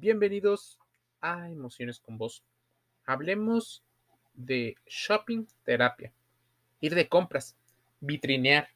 Bienvenidos a Emociones con Vos. Hablemos de shopping terapia, ir de compras, vitrinear.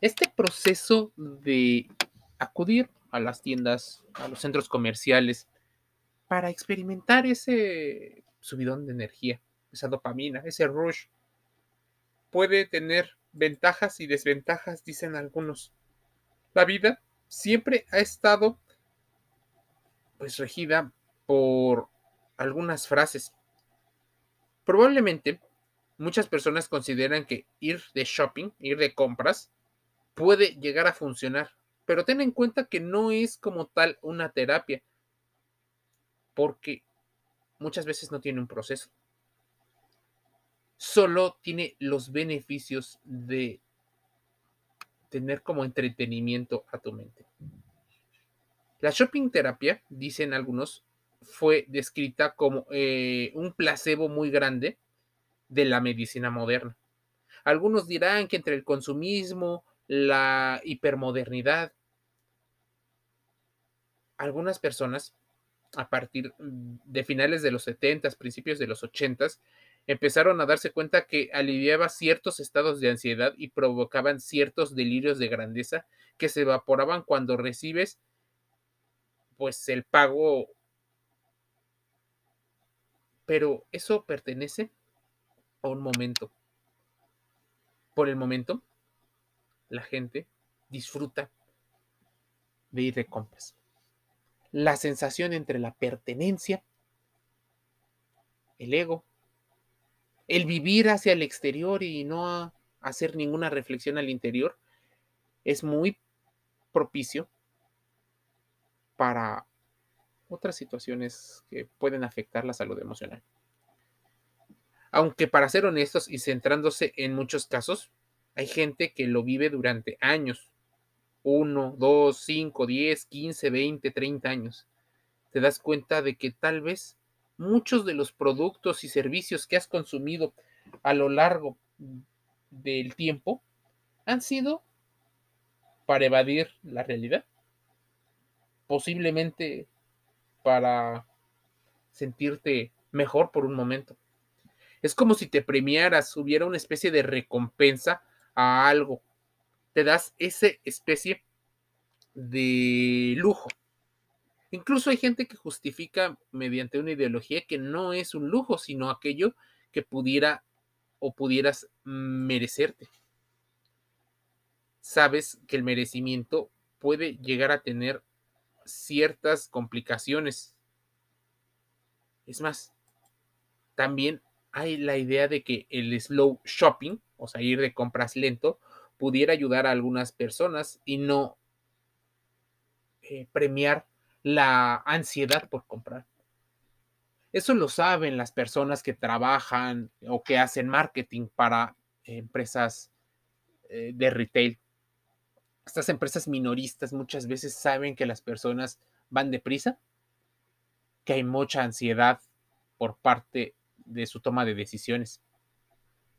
Este proceso de acudir a las tiendas, a los centros comerciales, para experimentar ese subidón de energía, esa dopamina, ese rush, puede tener ventajas y desventajas, dicen algunos. La vida siempre ha estado pues regida por algunas frases. Probablemente muchas personas consideran que ir de shopping, ir de compras, puede llegar a funcionar, pero ten en cuenta que no es como tal una terapia, porque muchas veces no tiene un proceso. Solo tiene los beneficios de tener como entretenimiento a tu mente. La shopping terapia, dicen algunos, fue descrita como eh, un placebo muy grande de la medicina moderna. Algunos dirán que entre el consumismo, la hipermodernidad, algunas personas a partir de finales de los 70, principios de los 80, empezaron a darse cuenta que aliviaba ciertos estados de ansiedad y provocaban ciertos delirios de grandeza que se evaporaban cuando recibes pues el pago, pero eso pertenece a un momento. Por el momento, la gente disfruta de ir de compras. La sensación entre la pertenencia, el ego, el vivir hacia el exterior y no hacer ninguna reflexión al interior, es muy propicio para otras situaciones que pueden afectar la salud emocional. Aunque para ser honestos y centrándose en muchos casos, hay gente que lo vive durante años, 1, 2, 5, 10, 15, 20, 30 años. Te das cuenta de que tal vez muchos de los productos y servicios que has consumido a lo largo del tiempo han sido para evadir la realidad posiblemente para sentirte mejor por un momento. Es como si te premiaras, hubiera una especie de recompensa a algo. Te das esa especie de lujo. Incluso hay gente que justifica mediante una ideología que no es un lujo, sino aquello que pudiera o pudieras merecerte. Sabes que el merecimiento puede llegar a tener ciertas complicaciones. Es más, también hay la idea de que el slow shopping, o sea, ir de compras lento, pudiera ayudar a algunas personas y no eh, premiar la ansiedad por comprar. Eso lo saben las personas que trabajan o que hacen marketing para empresas eh, de retail estas empresas minoristas muchas veces saben que las personas van deprisa, que hay mucha ansiedad por parte de su toma de decisiones,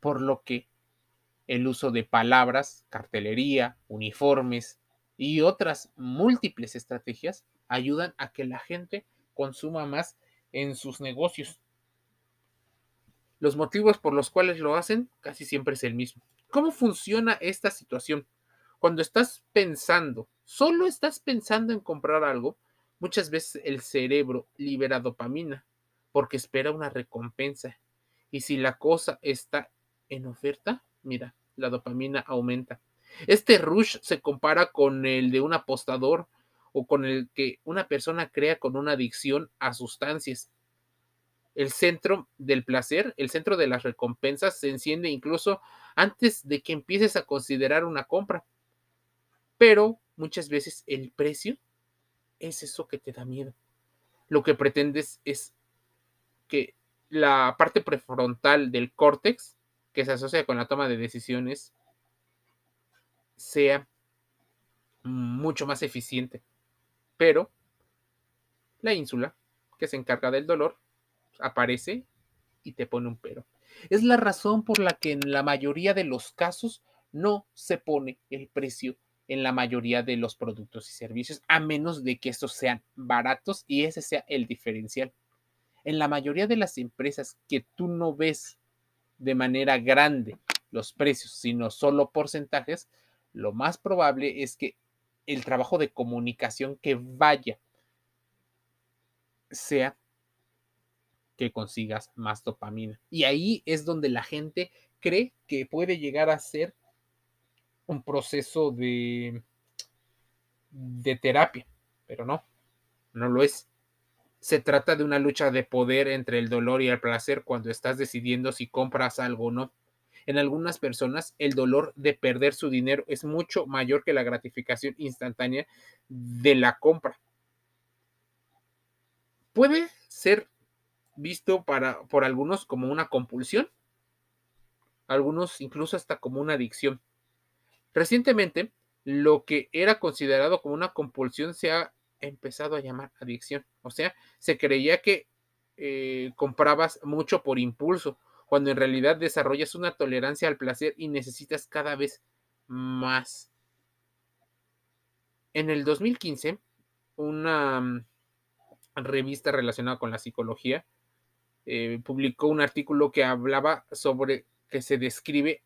por lo que el uso de palabras, cartelería, uniformes y otras múltiples estrategias ayudan a que la gente consuma más en sus negocios. Los motivos por los cuales lo hacen casi siempre es el mismo. ¿Cómo funciona esta situación? Cuando estás pensando, solo estás pensando en comprar algo, muchas veces el cerebro libera dopamina porque espera una recompensa. Y si la cosa está en oferta, mira, la dopamina aumenta. Este rush se compara con el de un apostador o con el que una persona crea con una adicción a sustancias. El centro del placer, el centro de las recompensas se enciende incluso antes de que empieces a considerar una compra pero muchas veces el precio es eso que te da miedo. Lo que pretendes es que la parte prefrontal del córtex, que se asocia con la toma de decisiones, sea mucho más eficiente. Pero la ínsula, que se encarga del dolor, aparece y te pone un pero. Es la razón por la que en la mayoría de los casos no se pone el precio en la mayoría de los productos y servicios, a menos de que estos sean baratos y ese sea el diferencial. En la mayoría de las empresas que tú no ves de manera grande los precios, sino solo porcentajes, lo más probable es que el trabajo de comunicación que vaya sea que consigas más dopamina. Y ahí es donde la gente cree que puede llegar a ser un proceso de, de terapia, pero no, no lo es. Se trata de una lucha de poder entre el dolor y el placer cuando estás decidiendo si compras algo o no. En algunas personas, el dolor de perder su dinero es mucho mayor que la gratificación instantánea de la compra. Puede ser visto para, por algunos como una compulsión, algunos incluso hasta como una adicción. Recientemente, lo que era considerado como una compulsión se ha empezado a llamar adicción. O sea, se creía que eh, comprabas mucho por impulso, cuando en realidad desarrollas una tolerancia al placer y necesitas cada vez más. En el 2015, una mm, revista relacionada con la psicología eh, publicó un artículo que hablaba sobre que se describe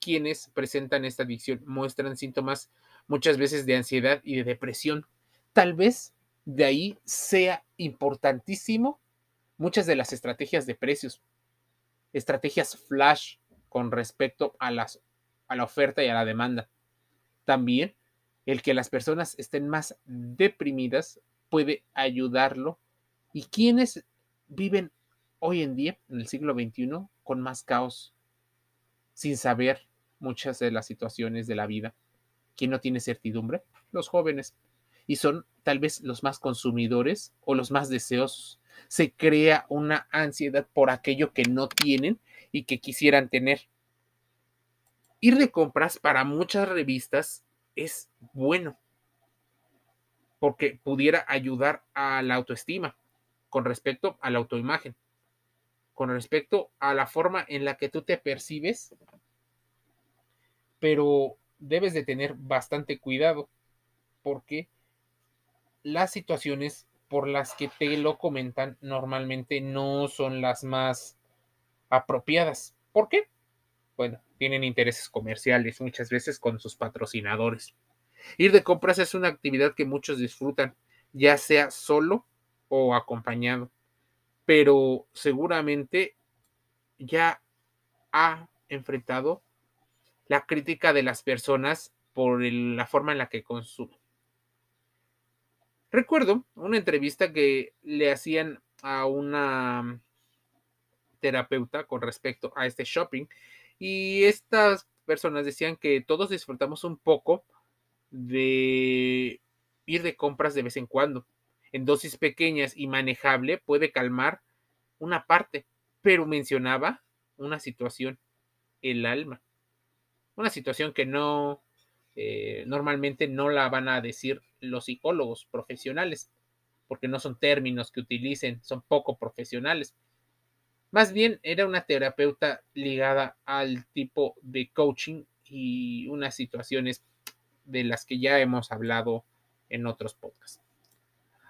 quienes presentan esta adicción muestran síntomas muchas veces de ansiedad y de depresión. Tal vez de ahí sea importantísimo muchas de las estrategias de precios, estrategias flash con respecto a, las, a la oferta y a la demanda. También el que las personas estén más deprimidas puede ayudarlo y quienes viven hoy en día, en el siglo XXI, con más caos, sin saber muchas de las situaciones de la vida. ¿Quién no tiene certidumbre? Los jóvenes. Y son tal vez los más consumidores o los más deseosos. Se crea una ansiedad por aquello que no tienen y que quisieran tener. Ir de compras para muchas revistas es bueno porque pudiera ayudar a la autoestima con respecto a la autoimagen, con respecto a la forma en la que tú te percibes pero debes de tener bastante cuidado porque las situaciones por las que te lo comentan normalmente no son las más apropiadas. ¿Por qué? Bueno, tienen intereses comerciales muchas veces con sus patrocinadores. Ir de compras es una actividad que muchos disfrutan, ya sea solo o acompañado, pero seguramente ya ha enfrentado la crítica de las personas por la forma en la que consumen. Recuerdo una entrevista que le hacían a una terapeuta con respecto a este shopping y estas personas decían que todos disfrutamos un poco de ir de compras de vez en cuando. En dosis pequeñas y manejable puede calmar una parte, pero mencionaba una situación, el alma. Una situación que no, eh, normalmente no la van a decir los psicólogos profesionales, porque no son términos que utilicen, son poco profesionales. Más bien era una terapeuta ligada al tipo de coaching y unas situaciones de las que ya hemos hablado en otros podcasts.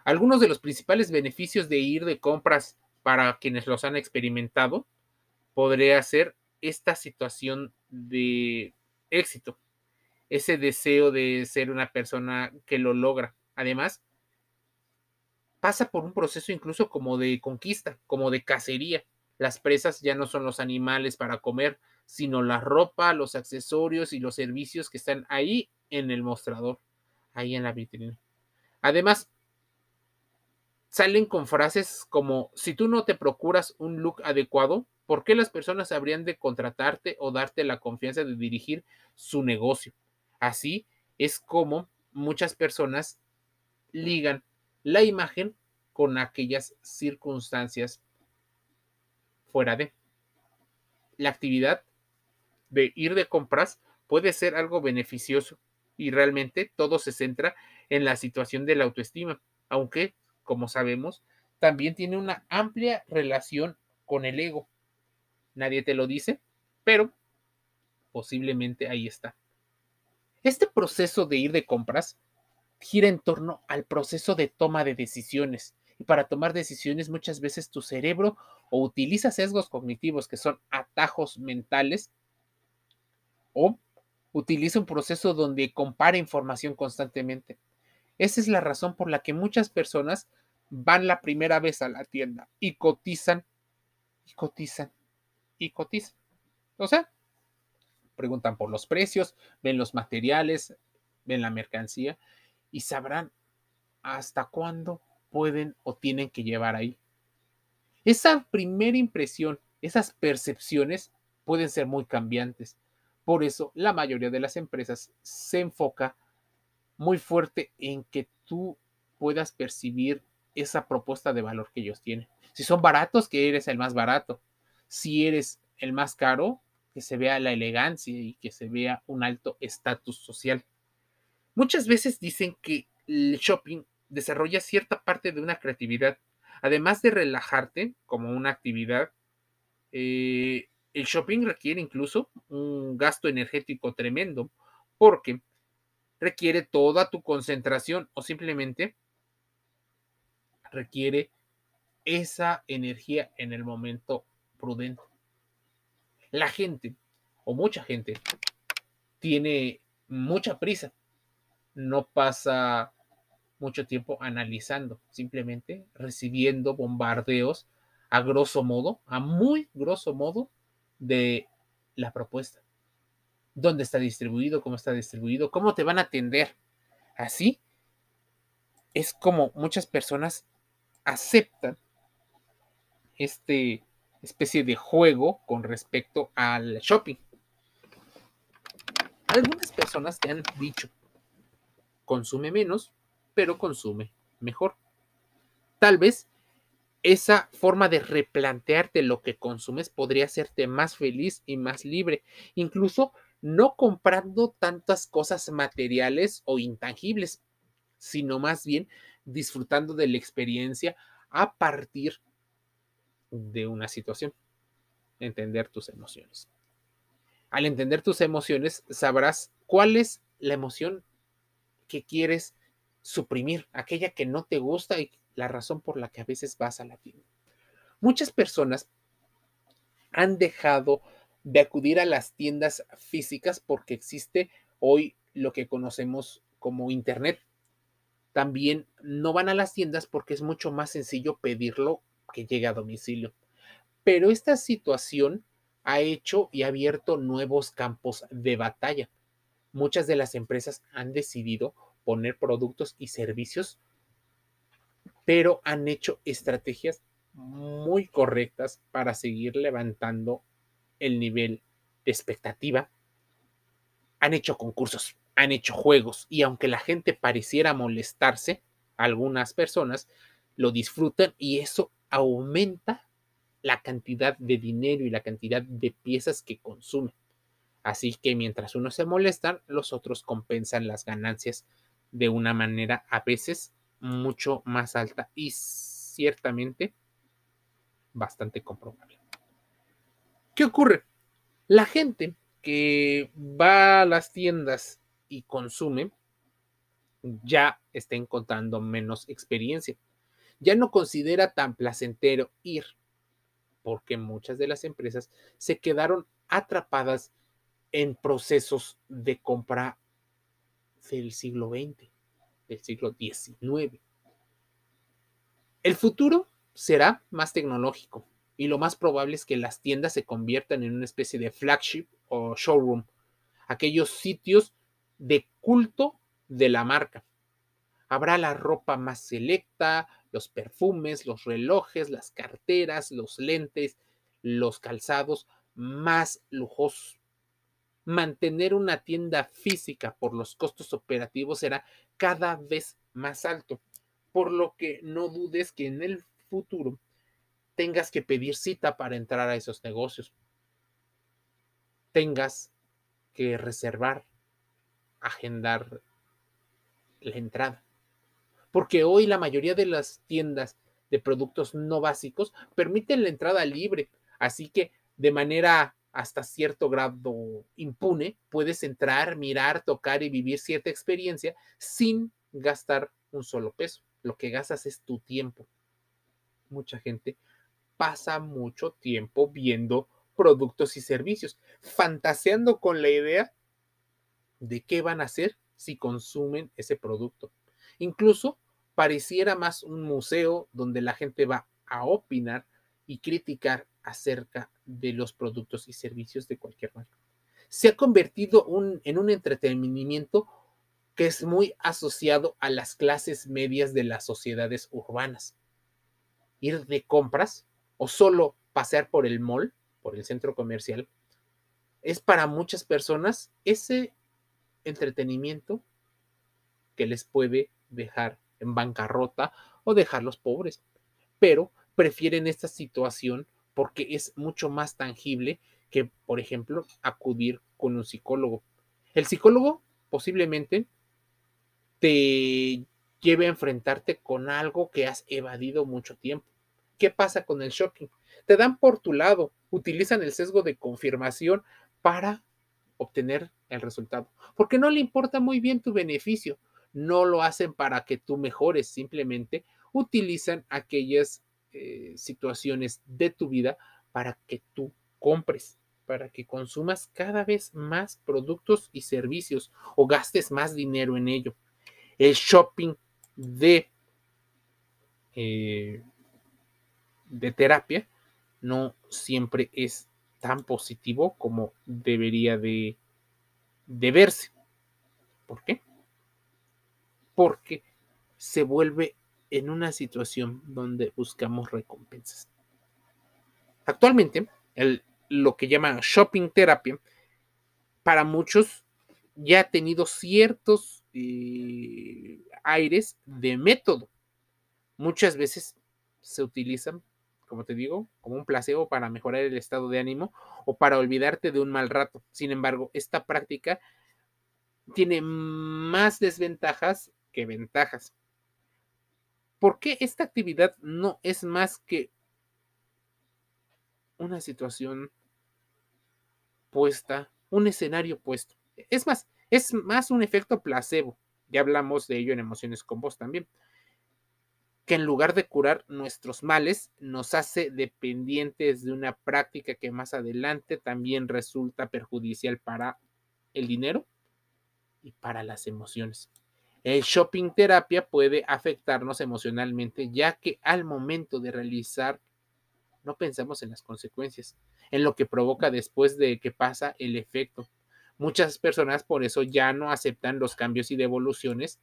Algunos de los principales beneficios de ir de compras para quienes los han experimentado podría ser esta situación de éxito, ese deseo de ser una persona que lo logra. Además, pasa por un proceso incluso como de conquista, como de cacería. Las presas ya no son los animales para comer, sino la ropa, los accesorios y los servicios que están ahí en el mostrador, ahí en la vitrina. Además, salen con frases como, si tú no te procuras un look adecuado, ¿Por qué las personas habrían de contratarte o darte la confianza de dirigir su negocio? Así es como muchas personas ligan la imagen con aquellas circunstancias fuera de. La actividad de ir de compras puede ser algo beneficioso y realmente todo se centra en la situación de la autoestima, aunque, como sabemos, también tiene una amplia relación con el ego nadie te lo dice, pero posiblemente ahí está. Este proceso de ir de compras gira en torno al proceso de toma de decisiones. Y para tomar decisiones muchas veces tu cerebro o utiliza sesgos cognitivos que son atajos mentales o utiliza un proceso donde compara información constantemente. Esa es la razón por la que muchas personas van la primera vez a la tienda y cotizan y cotizan y cotizan. O sea, preguntan por los precios, ven los materiales, ven la mercancía y sabrán hasta cuándo pueden o tienen que llevar ahí. Esa primera impresión, esas percepciones pueden ser muy cambiantes. Por eso la mayoría de las empresas se enfoca muy fuerte en que tú puedas percibir esa propuesta de valor que ellos tienen. Si son baratos, que eres el más barato. Si eres el más caro, que se vea la elegancia y que se vea un alto estatus social. Muchas veces dicen que el shopping desarrolla cierta parte de una creatividad. Además de relajarte como una actividad, eh, el shopping requiere incluso un gasto energético tremendo porque requiere toda tu concentración o simplemente requiere esa energía en el momento prudente. La gente, o mucha gente, tiene mucha prisa. No pasa mucho tiempo analizando, simplemente recibiendo bombardeos a grosso modo, a muy grosso modo, de la propuesta. ¿Dónde está distribuido? ¿Cómo está distribuido? ¿Cómo te van a atender? Así es como muchas personas aceptan este especie de juego con respecto al shopping. Algunas personas te han dicho, consume menos, pero consume mejor. Tal vez esa forma de replantearte lo que consumes podría hacerte más feliz y más libre, incluso no comprando tantas cosas materiales o intangibles, sino más bien disfrutando de la experiencia a partir de una situación. Entender tus emociones. Al entender tus emociones, sabrás cuál es la emoción que quieres suprimir, aquella que no te gusta y la razón por la que a veces vas a la tienda. Muchas personas han dejado de acudir a las tiendas físicas porque existe hoy lo que conocemos como Internet. También no van a las tiendas porque es mucho más sencillo pedirlo que llegue a domicilio. Pero esta situación ha hecho y ha abierto nuevos campos de batalla. Muchas de las empresas han decidido poner productos y servicios, pero han hecho estrategias muy correctas para seguir levantando el nivel de expectativa. Han hecho concursos, han hecho juegos y aunque la gente pareciera molestarse, algunas personas lo disfrutan y eso aumenta la cantidad de dinero y la cantidad de piezas que consumen. Así que mientras unos se molestan, los otros compensan las ganancias de una manera a veces mucho más alta y ciertamente bastante comprobable. ¿Qué ocurre? La gente que va a las tiendas y consume ya está encontrando menos experiencia ya no considera tan placentero ir, porque muchas de las empresas se quedaron atrapadas en procesos de compra del siglo XX, del siglo XIX. El futuro será más tecnológico y lo más probable es que las tiendas se conviertan en una especie de flagship o showroom, aquellos sitios de culto de la marca. Habrá la ropa más selecta, los perfumes, los relojes, las carteras, los lentes, los calzados más lujosos. Mantener una tienda física por los costos operativos será cada vez más alto, por lo que no dudes que en el futuro tengas que pedir cita para entrar a esos negocios. Tengas que reservar, agendar la entrada porque hoy la mayoría de las tiendas de productos no básicos permiten la entrada libre, así que de manera hasta cierto grado impune, puedes entrar, mirar, tocar y vivir cierta experiencia sin gastar un solo peso. Lo que gastas es tu tiempo. Mucha gente pasa mucho tiempo viendo productos y servicios, fantaseando con la idea de qué van a hacer si consumen ese producto. Incluso pareciera más un museo donde la gente va a opinar y criticar acerca de los productos y servicios de cualquier marca. Se ha convertido en un entretenimiento que es muy asociado a las clases medias de las sociedades urbanas. Ir de compras o solo pasear por el mall, por el centro comercial, es para muchas personas ese entretenimiento que les puede dejar en bancarrota o dejarlos pobres. Pero prefieren esta situación porque es mucho más tangible que, por ejemplo, acudir con un psicólogo. El psicólogo posiblemente te lleve a enfrentarte con algo que has evadido mucho tiempo. ¿Qué pasa con el shopping? Te dan por tu lado, utilizan el sesgo de confirmación para obtener el resultado, porque no le importa muy bien tu beneficio, no lo hacen para que tú mejores, simplemente utilizan aquellas eh, situaciones de tu vida para que tú compres, para que consumas cada vez más productos y servicios o gastes más dinero en ello. El shopping de, eh, de terapia no siempre es tan positivo como debería de, de verse. ¿Por qué? Porque se vuelve en una situación donde buscamos recompensas. Actualmente, el, lo que llaman shopping therapy, para muchos ya ha tenido ciertos eh, aires de método. Muchas veces se utilizan, como te digo, como un placebo para mejorar el estado de ánimo o para olvidarte de un mal rato. Sin embargo, esta práctica tiene más desventajas que ventajas. ¿Por qué esta actividad no es más que una situación puesta, un escenario puesto? Es más, es más un efecto placebo. Ya hablamos de ello en Emociones con Vos también. Que en lugar de curar nuestros males, nos hace dependientes de una práctica que más adelante también resulta perjudicial para el dinero y para las emociones. El shopping terapia puede afectarnos emocionalmente, ya que al momento de realizar no pensamos en las consecuencias, en lo que provoca después de que pasa el efecto. Muchas personas por eso ya no aceptan los cambios y devoluciones.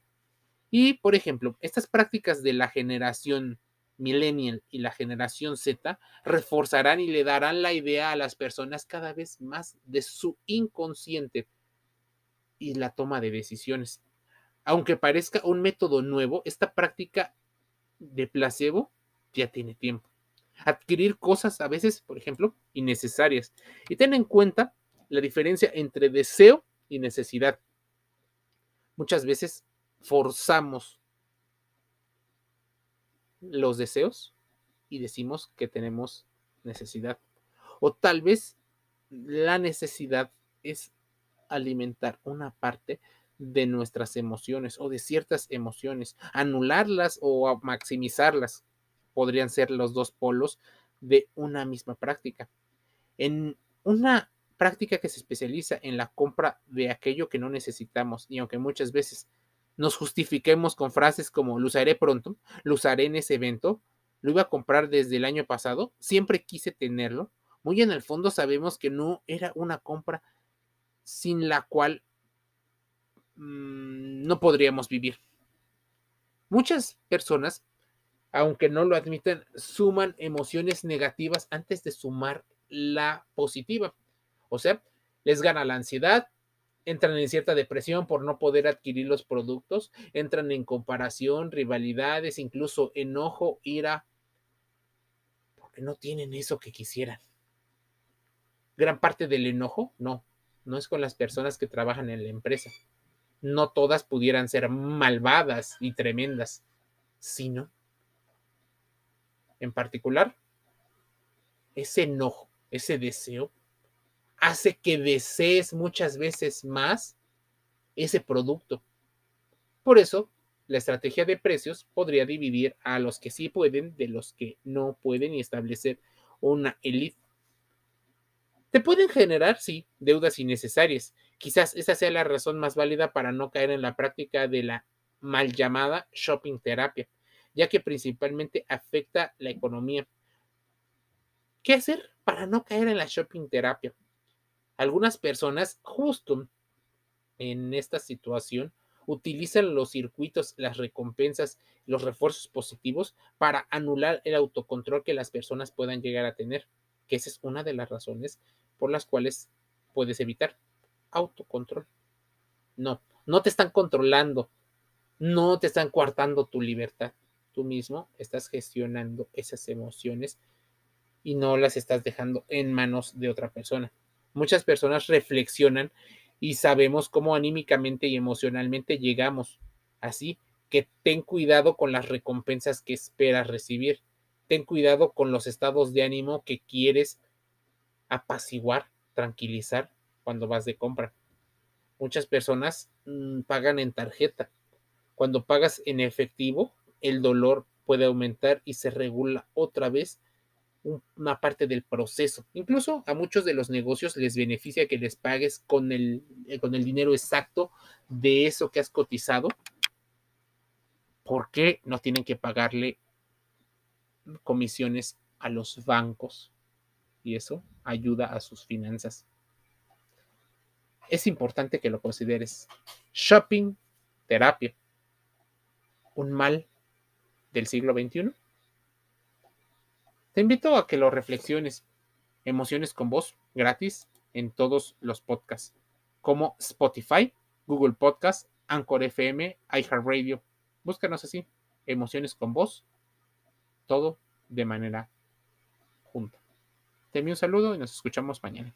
Y, por ejemplo, estas prácticas de la generación millennial y la generación Z reforzarán y le darán la idea a las personas cada vez más de su inconsciente y la toma de decisiones aunque parezca un método nuevo, esta práctica de placebo ya tiene tiempo. Adquirir cosas a veces, por ejemplo, innecesarias. Y ten en cuenta la diferencia entre deseo y necesidad. Muchas veces forzamos los deseos y decimos que tenemos necesidad. O tal vez la necesidad es alimentar una parte de nuestras emociones o de ciertas emociones, anularlas o maximizarlas. Podrían ser los dos polos de una misma práctica. En una práctica que se especializa en la compra de aquello que no necesitamos y aunque muchas veces nos justifiquemos con frases como lo usaré pronto, lo usaré en ese evento, lo iba a comprar desde el año pasado, siempre quise tenerlo, muy en el fondo sabemos que no era una compra sin la cual Mm, no podríamos vivir. Muchas personas, aunque no lo admiten, suman emociones negativas antes de sumar la positiva. O sea, les gana la ansiedad, entran en cierta depresión por no poder adquirir los productos, entran en comparación, rivalidades, incluso enojo, ira, porque no tienen eso que quisieran. Gran parte del enojo, no, no es con las personas que trabajan en la empresa, no todas pudieran ser malvadas y tremendas, sino, en particular, ese enojo, ese deseo hace que desees muchas veces más ese producto. Por eso, la estrategia de precios podría dividir a los que sí pueden de los que no pueden y establecer una elite. Te pueden generar, sí, deudas innecesarias. Quizás esa sea la razón más válida para no caer en la práctica de la mal llamada shopping terapia, ya que principalmente afecta la economía. ¿Qué hacer para no caer en la shopping terapia? Algunas personas, justo en esta situación, utilizan los circuitos, las recompensas, los refuerzos positivos para anular el autocontrol que las personas puedan llegar a tener, que esa es una de las razones por las cuales puedes evitar autocontrol. No, no te están controlando, no te están coartando tu libertad. Tú mismo estás gestionando esas emociones y no las estás dejando en manos de otra persona. Muchas personas reflexionan y sabemos cómo anímicamente y emocionalmente llegamos. Así que ten cuidado con las recompensas que esperas recibir. Ten cuidado con los estados de ánimo que quieres apaciguar, tranquilizar cuando vas de compra. Muchas personas mm, pagan en tarjeta. Cuando pagas en efectivo, el dolor puede aumentar y se regula otra vez una parte del proceso. Incluso a muchos de los negocios les beneficia que les pagues con el, eh, con el dinero exacto de eso que has cotizado. porque no tienen que pagarle comisiones a los bancos? Y eso ayuda a sus finanzas. Es importante que lo consideres. Shopping, terapia. Un mal del siglo XXI. Te invito a que lo reflexiones. Emociones con voz, gratis, en todos los podcasts, como Spotify, Google Podcast, Anchor FM, iHeartRadio. Búscanos así, Emociones con voz, todo de manera junta. Te envío un saludo y nos escuchamos mañana.